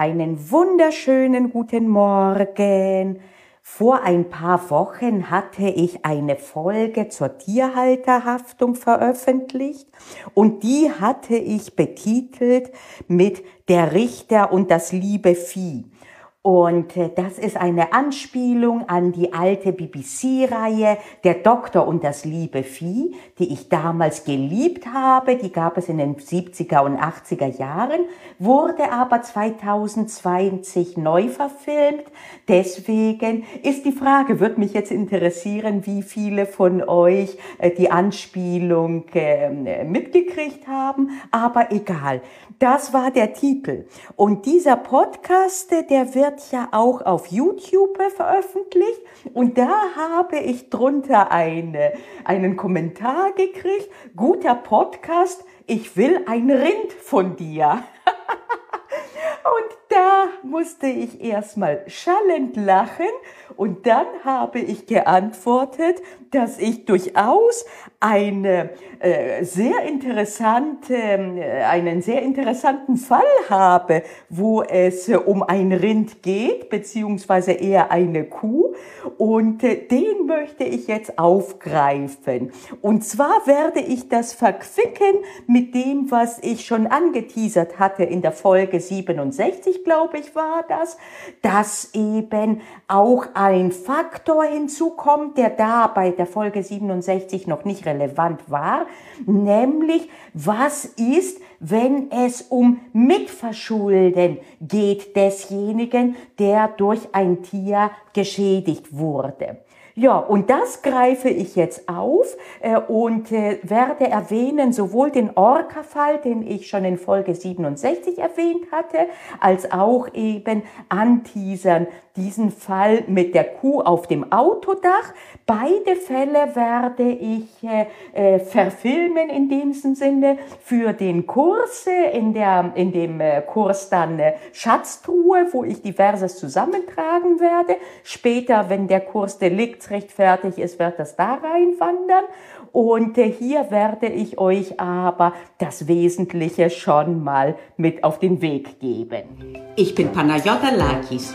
Einen wunderschönen guten Morgen. Vor ein paar Wochen hatte ich eine Folge zur Tierhalterhaftung veröffentlicht und die hatte ich betitelt mit Der Richter und das liebe Vieh. Und äh, das ist eine Anspielung an die alte BBC-Reihe Der Doktor und das liebe Vieh, die ich damals geliebt habe. Die gab es in den 70er und 80er Jahren, wurde aber 2020 neu verfilmt. Deswegen ist die Frage, wird mich jetzt interessieren, wie viele von euch äh, die Anspielung äh, mitgekriegt haben. Aber egal, das war der Titel. Und dieser Podcast, der wird ja auch auf YouTube veröffentlicht und da habe ich drunter eine, einen Kommentar gekriegt. Guter Podcast, ich will ein Rind von dir. und da musste ich erstmal schallend lachen und dann habe ich geantwortet, dass ich durchaus eine äh, sehr interessante, äh, einen sehr interessanten Fall habe, wo es äh, um ein Rind geht, beziehungsweise eher eine Kuh. Und äh, den möchte ich jetzt aufgreifen. Und zwar werde ich das verquicken mit dem, was ich schon angeteasert hatte in der Folge 67, glaube ich, war das, dass eben auch ein Faktor hinzukommt, der da bei der Folge 67 noch nicht relevant war, nämlich was ist, wenn es um Mitverschulden geht desjenigen, der durch ein Tier geschädigt wurde. Ja, und das greife ich jetzt auf äh, und äh, werde erwähnen sowohl den Orca-Fall, den ich schon in Folge 67 erwähnt hatte, als auch eben anteasern diesen Fall mit der Kuh auf dem Autodach. Beide Fälle werde ich äh, äh verfilmen in dem Sinne für den Kurs, äh, in, der, in dem äh, Kurs dann Schatztruhe, wo ich diverses zusammentragen werde. Später, wenn der Kurs Deliktsrecht fertig ist, wird das da reinwandern. Und hier werde ich euch aber das Wesentliche schon mal mit auf den Weg geben. Ich bin Panayota Lakis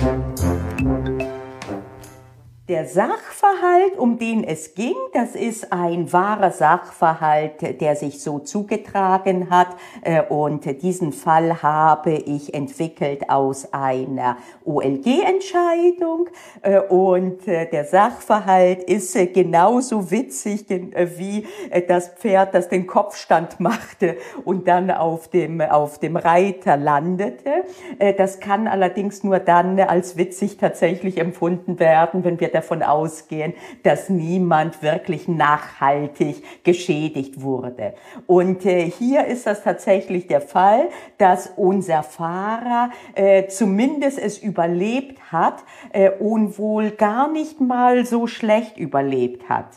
Thank you. Der Sachverhalt, um den es ging, das ist ein wahrer Sachverhalt, der sich so zugetragen hat. Äh, und diesen Fall habe ich entwickelt aus einer OLG-Entscheidung. Äh, und äh, der Sachverhalt ist genauso witzig wie das Pferd, das den Kopfstand machte und dann auf dem, auf dem Reiter landete. Das kann allerdings nur dann als witzig tatsächlich empfunden werden, wenn wir davon ausgehen, dass niemand wirklich nachhaltig geschädigt wurde. Und äh, hier ist das tatsächlich der Fall, dass unser Fahrer äh, zumindest es überlebt hat äh, und wohl gar nicht mal so schlecht überlebt hat.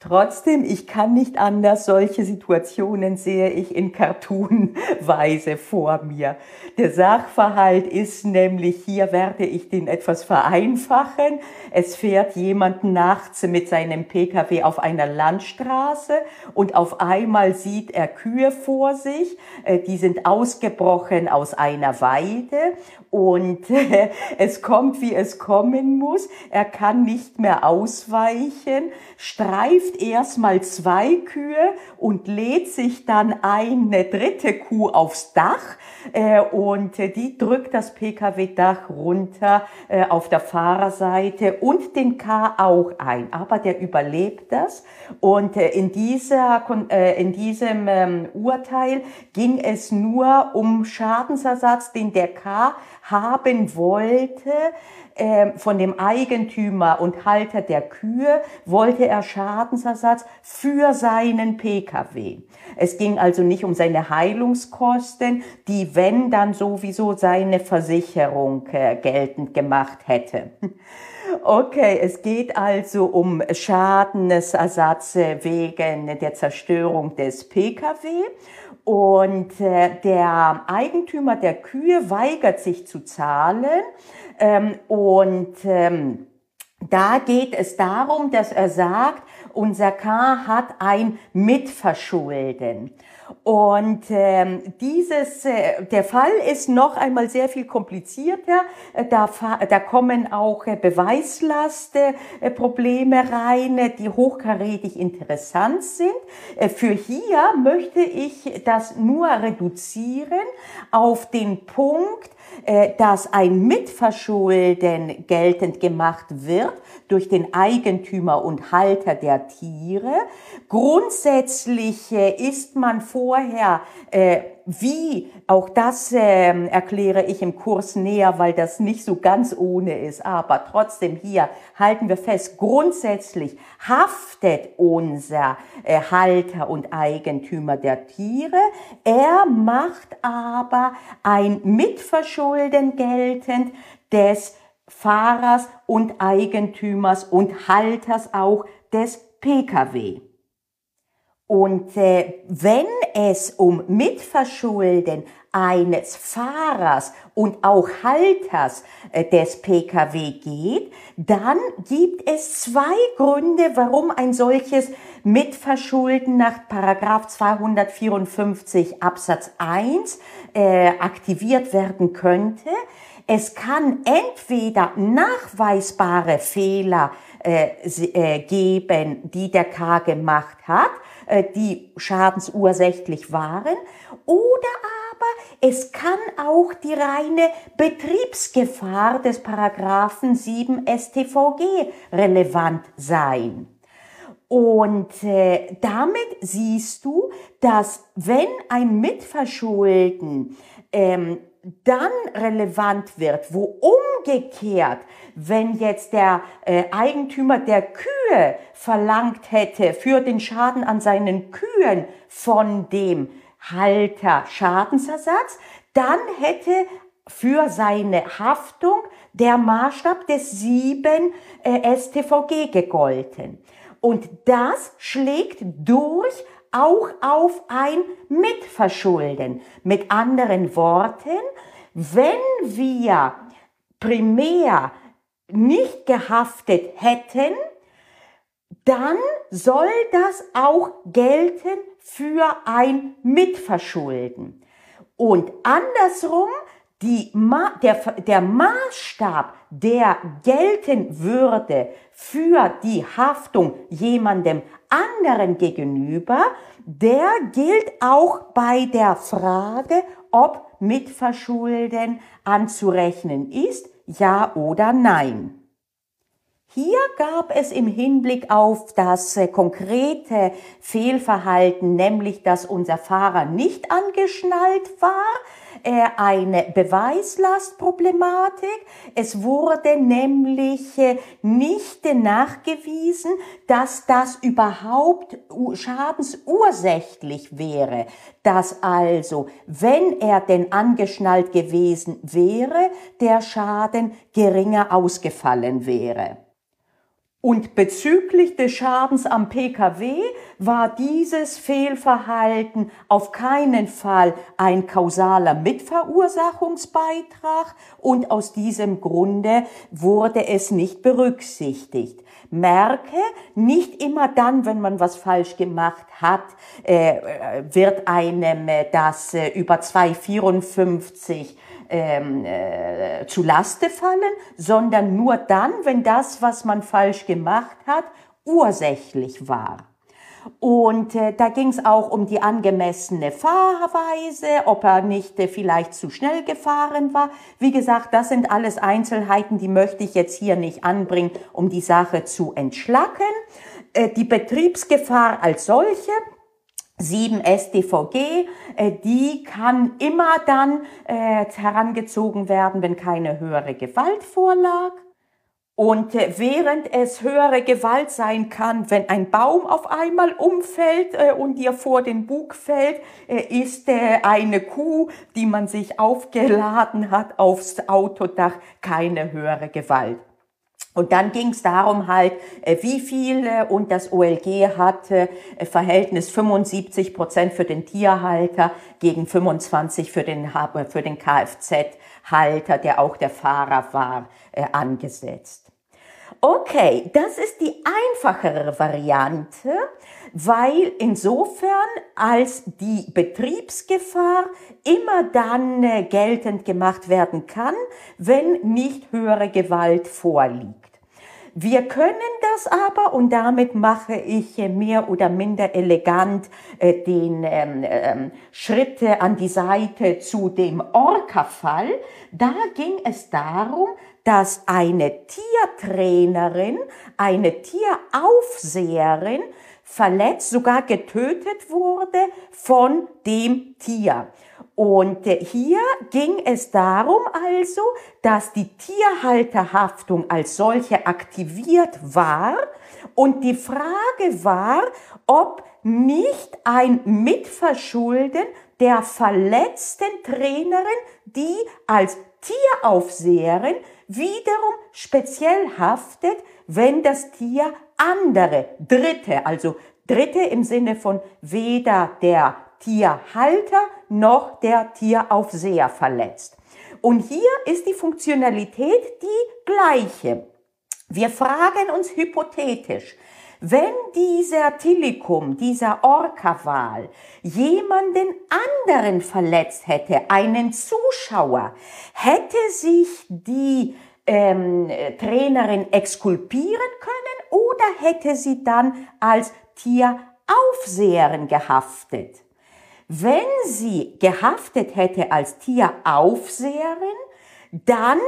Trotzdem, ich kann nicht anders, solche Situationen sehe ich in Cartoonweise vor mir. Der Sachverhalt ist nämlich, hier werde ich den etwas vereinfachen. Es fährt jemand nachts mit seinem Pkw auf einer Landstraße und auf einmal sieht er Kühe vor sich, äh, die sind ausgebrochen aus einer Weide und es kommt, wie es kommen muss. Er kann nicht mehr ausweichen, streift erstmal zwei Kühe und lädt sich dann eine dritte Kuh aufs Dach äh, und die drückt das Pkw-Dach runter äh, auf der Fahrerseite und den K auch ein. Aber der überlebt das und äh, in, dieser, in diesem ähm, Urteil ging es nur um Schadensersatz, den der K haben wollte, äh, von dem Eigentümer und Halter der Kühe, wollte er Schaden Schadensersatz für seinen Pkw. Es ging also nicht um seine Heilungskosten, die wenn dann sowieso seine Versicherung äh, geltend gemacht hätte. Okay, es geht also um Schadensersatz wegen der Zerstörung des Pkw. Und äh, der Eigentümer der Kühe weigert sich zu zahlen. Ähm, und ähm, da geht es darum, dass er sagt, unser K hat ein Mitverschulden. Und ähm, dieses, äh, der Fall ist noch einmal sehr viel komplizierter. Äh, da, da kommen auch äh, Beweislastprobleme äh, rein, äh, die hochkarätig interessant sind. Äh, für hier möchte ich das nur reduzieren auf den Punkt, dass ein Mitverschulden geltend gemacht wird durch den Eigentümer und Halter der Tiere. Grundsätzlich äh, ist man vorher äh, wie, auch das äh, erkläre ich im Kurs näher, weil das nicht so ganz ohne ist, aber trotzdem hier halten wir fest, grundsätzlich haftet unser äh, Halter und Eigentümer der Tiere, er macht aber ein Mitverschulden geltend des Fahrers und Eigentümers und Halters auch des Pkw. Und äh, wenn es um Mitverschulden eines Fahrers und auch Halters äh, des Pkw geht, dann gibt es zwei Gründe, warum ein solches Mitverschulden nach Paragraph 254 Absatz 1 äh, aktiviert werden könnte. Es kann entweder nachweisbare Fehler äh, äh, geben, die der K gemacht hat, die schadensursächlich waren, oder aber es kann auch die reine Betriebsgefahr des Paragraphen 7 StVG relevant sein. Und äh, damit siehst du, dass wenn ein Mitverschulden ähm, dann relevant wird, wo umgekehrt, wenn jetzt der äh, Eigentümer der Kühe verlangt hätte für den Schaden an seinen Kühen von dem Halter Schadensersatz, dann hätte für seine Haftung der Maßstab des 7 äh, StVG gegolten. Und das schlägt durch auch auf ein Mitverschulden. Mit anderen Worten, wenn wir primär nicht gehaftet hätten, dann soll das auch gelten für ein Mitverschulden. Und andersrum, die, der, der Maßstab, der gelten würde für die Haftung jemandem anderen gegenüber, der gilt auch bei der Frage, ob Mitverschulden anzurechnen ist, ja oder nein. Hier gab es im Hinblick auf das äh, konkrete Fehlverhalten, nämlich dass unser Fahrer nicht angeschnallt war, eine Beweislastproblematik. Es wurde nämlich äh, nicht nachgewiesen, dass das überhaupt schadensursächlich wäre. Dass also, wenn er denn angeschnallt gewesen wäre, der Schaden geringer ausgefallen wäre. Und bezüglich des Schadens am Pkw war dieses Fehlverhalten auf keinen Fall ein kausaler Mitverursachungsbeitrag und aus diesem Grunde wurde es nicht berücksichtigt. Merke, nicht immer dann, wenn man was falsch gemacht hat, äh, wird einem das äh, über 254 ähm, äh, zu Laste fallen, sondern nur dann, wenn das, was man falsch gemacht hat, ursächlich war. Und äh, da ging es auch um die angemessene Fahrweise, ob er nicht äh, vielleicht zu schnell gefahren war. Wie gesagt, das sind alles Einzelheiten, die möchte ich jetzt hier nicht anbringen, um die Sache zu entschlacken. Äh, die Betriebsgefahr als solche, 7 StVG, äh, die kann immer dann äh, herangezogen werden, wenn keine höhere Gewalt vorlag. Und äh, während es höhere Gewalt sein kann, wenn ein Baum auf einmal umfällt und dir vor den Bug fällt, ist eine Kuh, die man sich aufgeladen hat aufs Autodach, keine höhere Gewalt. Und dann ging es darum halt, äh, wie viele und das OLG hatte äh, Verhältnis 75 Prozent für den Tierhalter gegen 25 für den, für den Kfz-Halter, der auch der Fahrer war, angesetzt. Okay, das ist die einfachere Variante, weil insofern als die Betriebsgefahr immer dann äh, geltend gemacht werden kann, wenn nicht höhere Gewalt vorliegt. Wir können das aber, und damit mache ich mehr oder minder elegant äh, den ähm, ähm, Schritt an die Seite zu dem Orca-Fall. Da ging es darum, dass eine Tiertrainerin, eine Tieraufseherin verletzt, sogar getötet wurde von dem Tier. Und äh, hier ging es darum also, dass die Tierhalterhaftung als solche aktiviert war und die Frage war, ob nicht ein Mitverschulden der verletzten Trainerin, die als Tieraufseherin wiederum speziell haftet, wenn das Tier andere, Dritte, also Dritte im Sinne von weder der Tierhalter noch der Tieraufseher verletzt. Und hier ist die Funktionalität die gleiche. Wir fragen uns hypothetisch, wenn dieser Tilikum, dieser Orca-Wal jemanden anderen verletzt hätte, einen Zuschauer, hätte sich die ähm, Trainerin exkulpieren können oder hätte sie dann als Tieraufseherin gehaftet? Wenn sie gehaftet hätte als Tieraufseherin, dann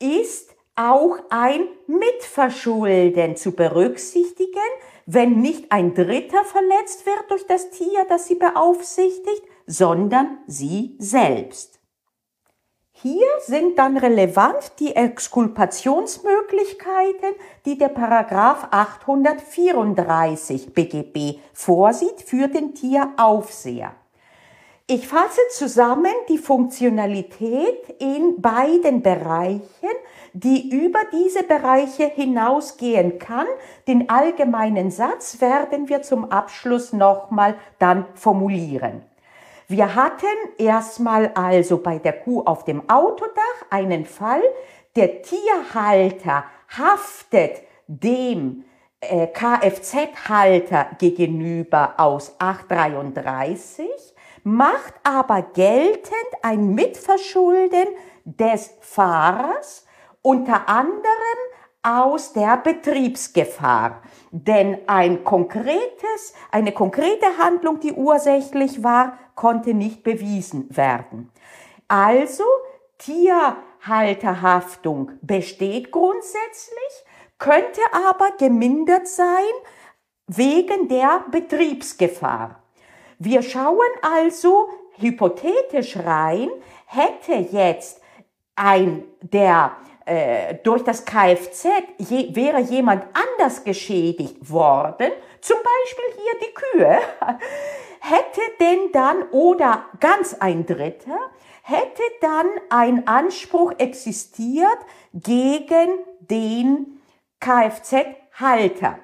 ist auch ein Mitverschulden zu berücksichtigen, wenn nicht ein Dritter verletzt wird durch das Tier, das sie beaufsichtigt, sondern sie selbst. Hier sind dann relevant die Exkulpationsmöglichkeiten, die der Paragraph 834 BGB vorsieht für den Tieraufseher. Ich fasse zusammen die Funktionalität in beiden Bereichen, die über diese Bereiche hinausgehen kann. Den allgemeinen Satz werden wir zum Abschluss nochmal dann formulieren. Wir hatten erstmal also bei der Kuh auf dem Autodach einen Fall, der Tierhalter haftet dem äh, Kfz-Halter gegenüber aus 833 macht aber geltend ein Mitverschulden des Fahrers unter anderem aus der Betriebsgefahr. Denn ein konkretes, eine konkrete Handlung, die ursächlich war, konnte nicht bewiesen werden. Also Tierhalterhaftung besteht grundsätzlich, könnte aber gemindert sein wegen der Betriebsgefahr. Wir schauen also hypothetisch rein, hätte jetzt ein, der äh, durch das Kfz je, wäre jemand anders geschädigt worden, zum Beispiel hier die Kühe, hätte denn dann oder ganz ein Dritter, hätte dann ein Anspruch existiert gegen den Kfz-Halter.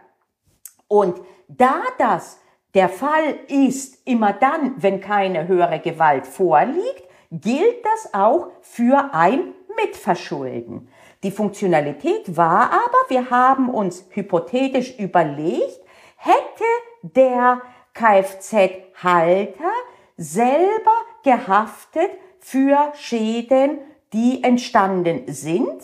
Und da das der Fall ist immer dann, wenn keine höhere Gewalt vorliegt, gilt das auch für ein Mitverschulden. Die Funktionalität war aber, wir haben uns hypothetisch überlegt, hätte der Kfz-Halter selber gehaftet für Schäden, die entstanden sind?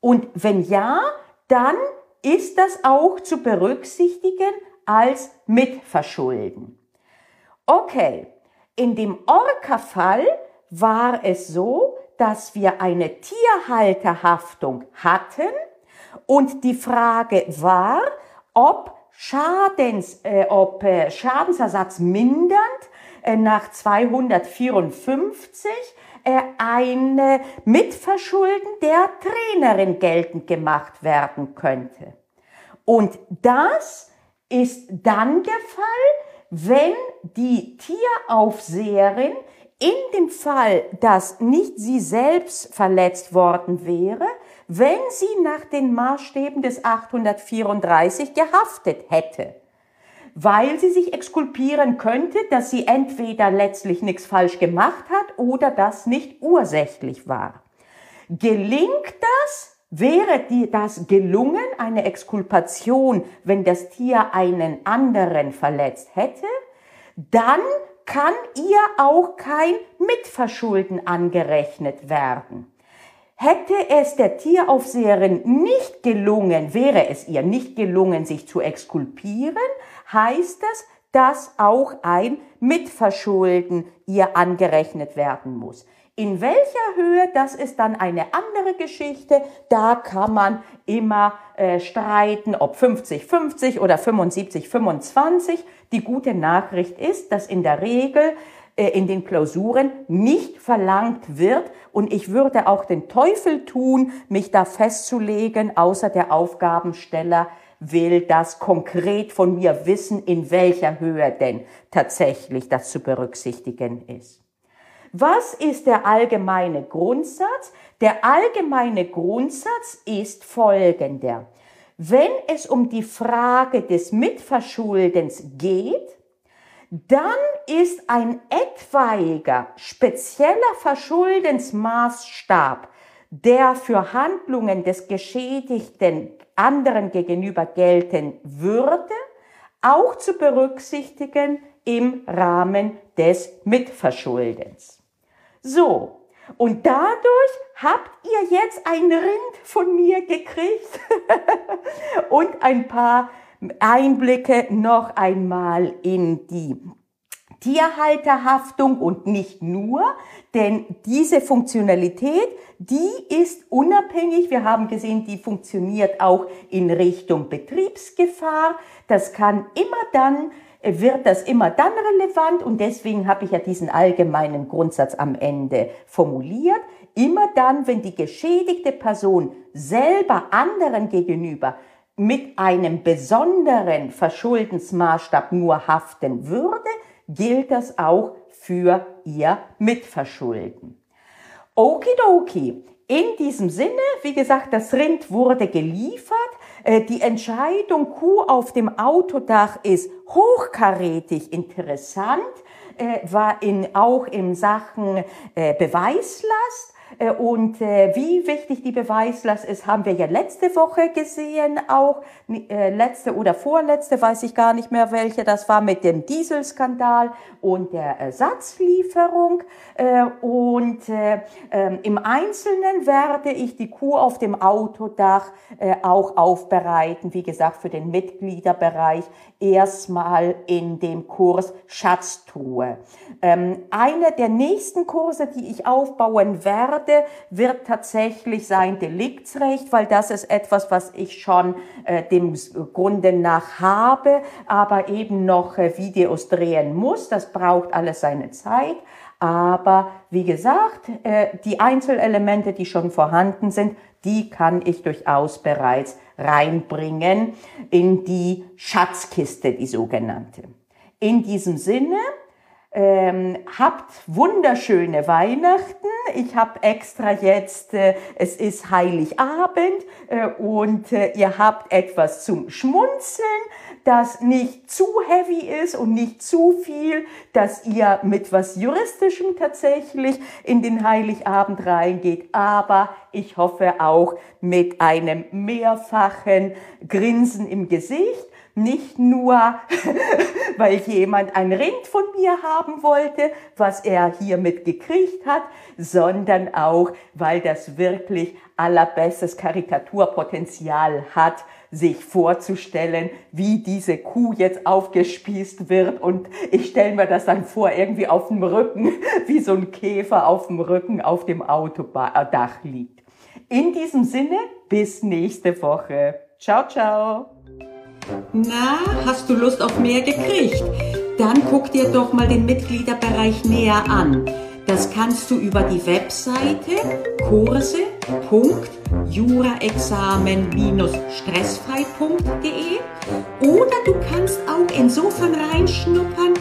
Und wenn ja, dann ist das auch zu berücksichtigen als Mitverschulden. Okay, in dem Orca-Fall war es so, dass wir eine Tierhalterhaftung hatten und die Frage war, ob Schadens, äh, ob äh, Schadensersatz mindernd äh, nach 254 äh, ein Mitverschulden der Trainerin geltend gemacht werden könnte. Und das ist dann der Fall, wenn die Tieraufseherin in dem Fall, dass nicht sie selbst verletzt worden wäre, wenn sie nach den Maßstäben des 834 gehaftet hätte, weil sie sich exkulpieren könnte, dass sie entweder letztlich nichts falsch gemacht hat oder das nicht ursächlich war. Gelingt das, wäre die, das gelungen, eine Exkulpation, wenn das Tier einen anderen verletzt hätte, dann kann ihr auch kein Mitverschulden angerechnet werden. Hätte es der Tieraufseherin nicht gelungen, wäre es ihr nicht gelungen, sich zu exkulpieren, heißt das, dass auch ein Mitverschulden ihr angerechnet werden muss. In welcher Höhe, das ist dann eine andere Geschichte. Da kann man immer äh, streiten, ob 50-50 oder 75-25. Die gute Nachricht ist, dass in der Regel äh, in den Klausuren nicht verlangt wird. Und ich würde auch den Teufel tun, mich da festzulegen, außer der Aufgabensteller will das konkret von mir wissen, in welcher Höhe denn tatsächlich das zu berücksichtigen ist. Was ist der allgemeine Grundsatz? Der allgemeine Grundsatz ist folgender. Wenn es um die Frage des Mitverschuldens geht, dann ist ein etwaiger spezieller Verschuldensmaßstab, der für Handlungen des Geschädigten anderen gegenüber gelten würde, auch zu berücksichtigen im Rahmen des Mitverschuldens. So, und dadurch habt ihr jetzt ein Rind von mir gekriegt und ein paar Einblicke noch einmal in die Tierhalterhaftung und nicht nur, denn diese Funktionalität, die ist unabhängig. Wir haben gesehen, die funktioniert auch in Richtung Betriebsgefahr. Das kann immer dann, wird das immer dann relevant und deswegen habe ich ja diesen allgemeinen Grundsatz am Ende formuliert. Immer dann, wenn die geschädigte Person selber anderen gegenüber mit einem besonderen Verschuldensmaßstab nur haften würde, gilt das auch für ihr Mitverschulden. Okidoki. In diesem Sinne, wie gesagt, das Rind wurde geliefert. Äh, die Entscheidung Kuh auf dem Autodach ist hochkarätig interessant, äh, war in, auch in Sachen äh, Beweislast und äh, wie wichtig die Beweislast ist, haben wir ja letzte Woche gesehen, auch äh, letzte oder vorletzte, weiß ich gar nicht mehr welche, das war mit dem Dieselskandal und der Ersatzlieferung. Und ähm, im Einzelnen werde ich die Kuh auf dem Autodach auch aufbereiten, wie gesagt, für den Mitgliederbereich erstmal in dem Kurs Schatztruhe. Ähm, einer der nächsten Kurse, die ich aufbauen werde, wird tatsächlich sein Deliktsrecht, weil das ist etwas, was ich schon äh, dem Grunde nach habe, aber eben noch äh, Videos drehen muss. Das braucht alles seine Zeit. Aber wie gesagt, äh, die Einzelelemente, die schon vorhanden sind, die kann ich durchaus bereits reinbringen in die Schatzkiste, die sogenannte. In diesem Sinne, ähm, habt wunderschöne Weihnachten. Ich habe extra jetzt, äh, es ist Heiligabend äh, und äh, ihr habt etwas zum Schmunzeln, das nicht zu heavy ist und nicht zu viel, dass ihr mit was Juristischem tatsächlich in den Heiligabend reingeht, aber ich hoffe auch mit einem mehrfachen Grinsen im Gesicht nicht nur, weil jemand ein Rind von mir haben wollte, was er hiermit gekriegt hat, sondern auch, weil das wirklich allerbestes Karikaturpotenzial hat, sich vorzustellen, wie diese Kuh jetzt aufgespießt wird. Und ich stelle mir das dann vor, irgendwie auf dem Rücken, wie so ein Käfer auf dem Rücken auf dem Autodach liegt. In diesem Sinne, bis nächste Woche. Ciao, ciao. Na, hast du Lust auf mehr gekriegt? Dann guck dir doch mal den Mitgliederbereich näher an. Das kannst du über die Webseite kurse.juraexamen-stressfrei.de oder du kannst auch insofern reinschnuppern,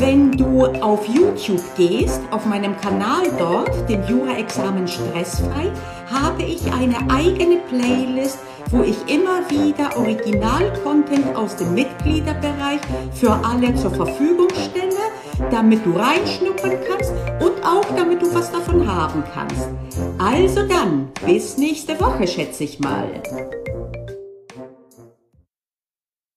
wenn du auf YouTube gehst, auf meinem Kanal dort, dem Jura-Examen Stressfrei, habe ich eine eigene Playlist, wo ich immer wieder Original-Content aus dem Mitgliederbereich für alle zur Verfügung stelle, damit du reinschnuppern kannst und auch damit du was davon haben kannst. Also dann, bis nächste Woche, schätze ich mal.